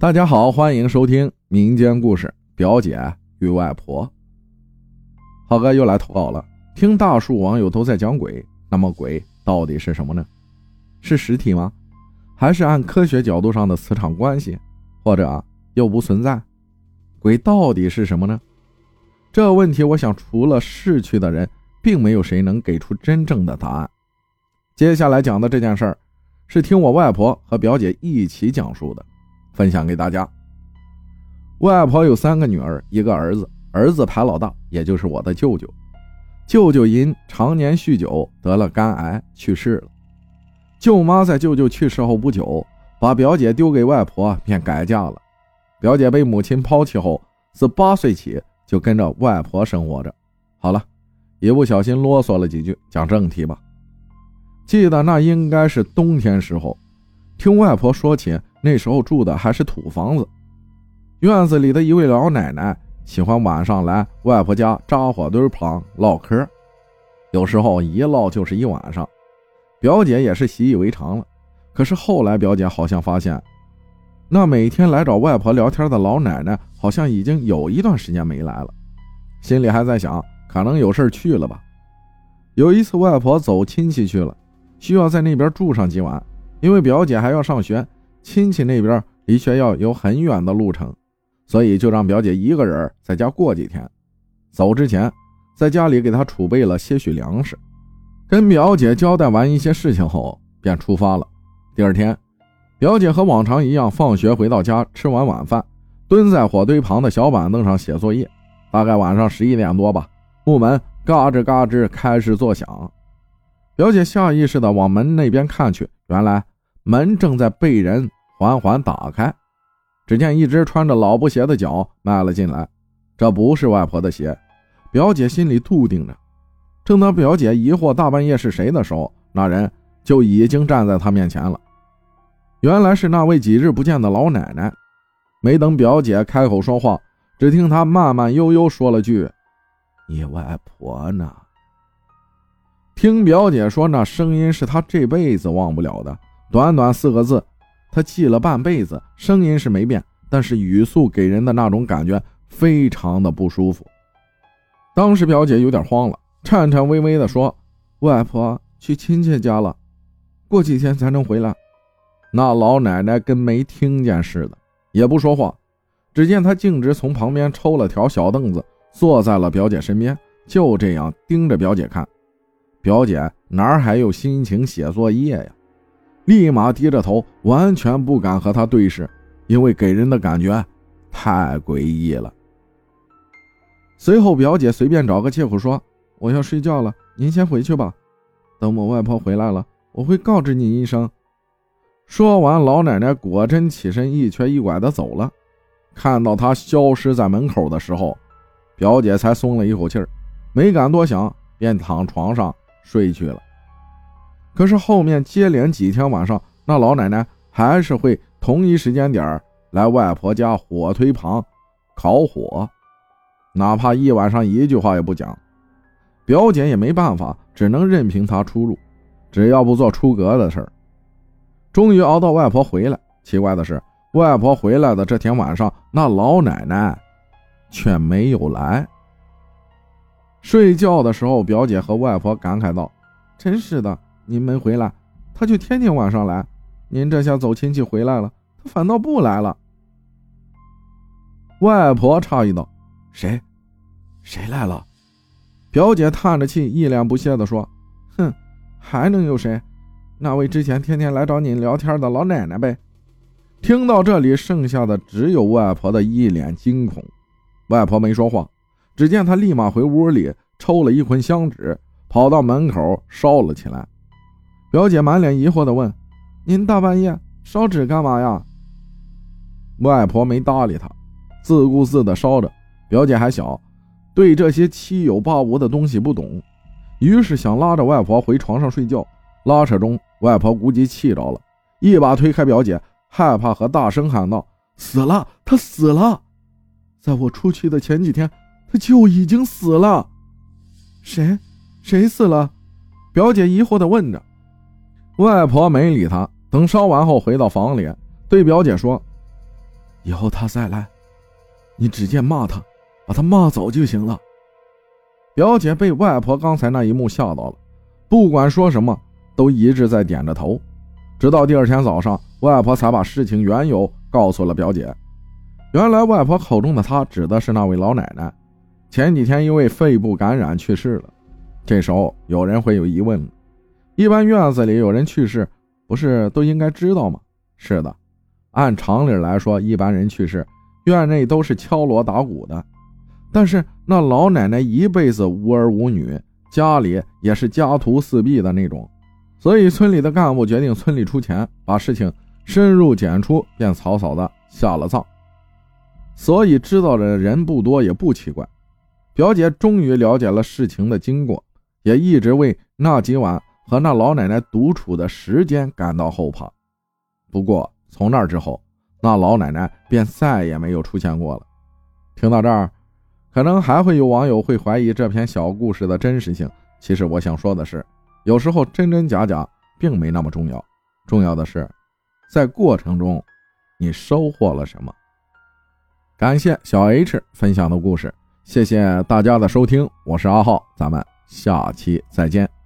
大家好，欢迎收听民间故事《表姐与外婆》。浩哥又来投稿了。听大数网友都在讲鬼，那么鬼到底是什么呢？是实体吗？还是按科学角度上的磁场关系？或者又不存在？鬼到底是什么呢？这问题，我想除了逝去的人，并没有谁能给出真正的答案。接下来讲的这件事儿，是听我外婆和表姐一起讲述的。分享给大家。外婆有三个女儿，一个儿子，儿子排老大，也就是我的舅舅。舅舅因常年酗酒得了肝癌去世了。舅妈在舅舅去世后不久，把表姐丢给外婆，便改嫁了。表姐被母亲抛弃后，自八岁起就跟着外婆生活着。好了，一不小心啰嗦了几句，讲正题吧。记得那应该是冬天时候，听外婆说起。那时候住的还是土房子，院子里的一位老奶奶喜欢晚上来外婆家扎火堆旁唠嗑，有时候一唠就是一晚上。表姐也是习以为常了。可是后来表姐好像发现，那每天来找外婆聊天的老奶奶好像已经有一段时间没来了，心里还在想，可能有事去了吧。有一次外婆走亲戚去了，需要在那边住上几晚，因为表姐还要上学。亲戚那边离学校有很远的路程，所以就让表姐一个人在家过几天。走之前，在家里给她储备了些许粮食。跟表姐交代完一些事情后，便出发了。第二天，表姐和往常一样，放学回到家，吃完晚饭，蹲在火堆旁的小板凳上写作业。大概晚上十一点多吧，木门嘎吱嘎吱开始作响。表姐下意识地往门那边看去，原来门正在被人。缓缓打开，只见一只穿着老布鞋的脚迈了进来。这不是外婆的鞋，表姐心里笃定着。正当表姐疑惑大半夜是谁的时候，那人就已经站在她面前了。原来是那位几日不见的老奶奶。没等表姐开口说话，只听她慢慢悠悠说了句：“你外婆呢？”听表姐说，那声音是她这辈子忘不了的。短短四个字。他记了半辈子，声音是没变，但是语速给人的那种感觉非常的不舒服。当时表姐有点慌了，颤颤巍巍地说：“外婆去亲戚家了，过几天才能回来。”那老奶奶跟没听见似的，也不说话。只见她径直从旁边抽了条小凳子，坐在了表姐身边，就这样盯着表姐看。表姐哪还有心情写作业呀？立马低着头，完全不敢和他对视，因为给人的感觉太诡异了。随后，表姐随便找个借口说：“我要睡觉了，您先回去吧。等我外婆回来了，我会告知您一声。”说完，老奶奶果真起身，一瘸一拐的走了。看到她消失在门口的时候，表姐才松了一口气儿，没敢多想，便躺床上睡去了。可是后面接连几天晚上，那老奶奶还是会同一时间点来外婆家火堆旁烤火，哪怕一晚上一句话也不讲。表姐也没办法，只能任凭她出入，只要不做出格的事儿。终于熬到外婆回来，奇怪的是，外婆回来的这天晚上，那老奶奶却没有来。睡觉的时候，表姐和外婆感慨道：“真是的。”您没回来，他就天天晚上来。您这下走亲戚回来了，他反倒不来了。外婆诧异道：“谁？谁来了？”表姐叹着气，一脸不屑地说：“哼，还能有谁？那位之前天天来找您聊天的老奶奶呗。”听到这里，剩下的只有外婆的一脸惊恐。外婆没说话，只见她立马回屋里抽了一捆香纸，跑到门口烧了起来。表姐满脸疑惑地问：“您大半夜烧纸干嘛呀？”外婆没搭理她，自顾自地烧着。表姐还小，对这些七有八无的东西不懂，于是想拉着外婆回床上睡觉。拉扯中，外婆估计气着了，一把推开表姐，害怕和大声喊道：“死了！他死了！在我出去的前几天，他就已经死了。”谁？谁死了？表姐疑惑地问着。外婆没理他，等烧完后回到房里，对表姐说：“以后他再来，你直接骂他，把他骂走就行了。表姐被外婆刚才那一幕吓到了，不管说什么都一直在点着头。直到第二天早上，外婆才把事情缘由告诉了表姐。原来，外婆口中的她指的是那位老奶奶，前几天因为肺部感染去世了。这时候，有人会有疑问：一般院子里有人去世，不是都应该知道吗？是的，按常理来说，一般人去世，院内都是敲锣打鼓的。但是那老奶奶一辈子无儿无女，家里也是家徒四壁的那种，所以村里的干部决定村里出钱，把事情深入简出，便草草的下了葬。所以知道的人不多，也不奇怪。表姐终于了解了事情的经过，也一直为那几晚和那老奶奶独处的时间感到后怕。不过从那之后，那老奶奶便再也没有出现过了。听到这儿，可能还会有网友会怀疑这篇小故事的真实性。其实我想说的是，有时候真真假假并没那么重要，重要的是，在过程中你收获了什么。感谢小 H 分享的故事，谢谢大家的收听，我是阿浩，咱们下期再见。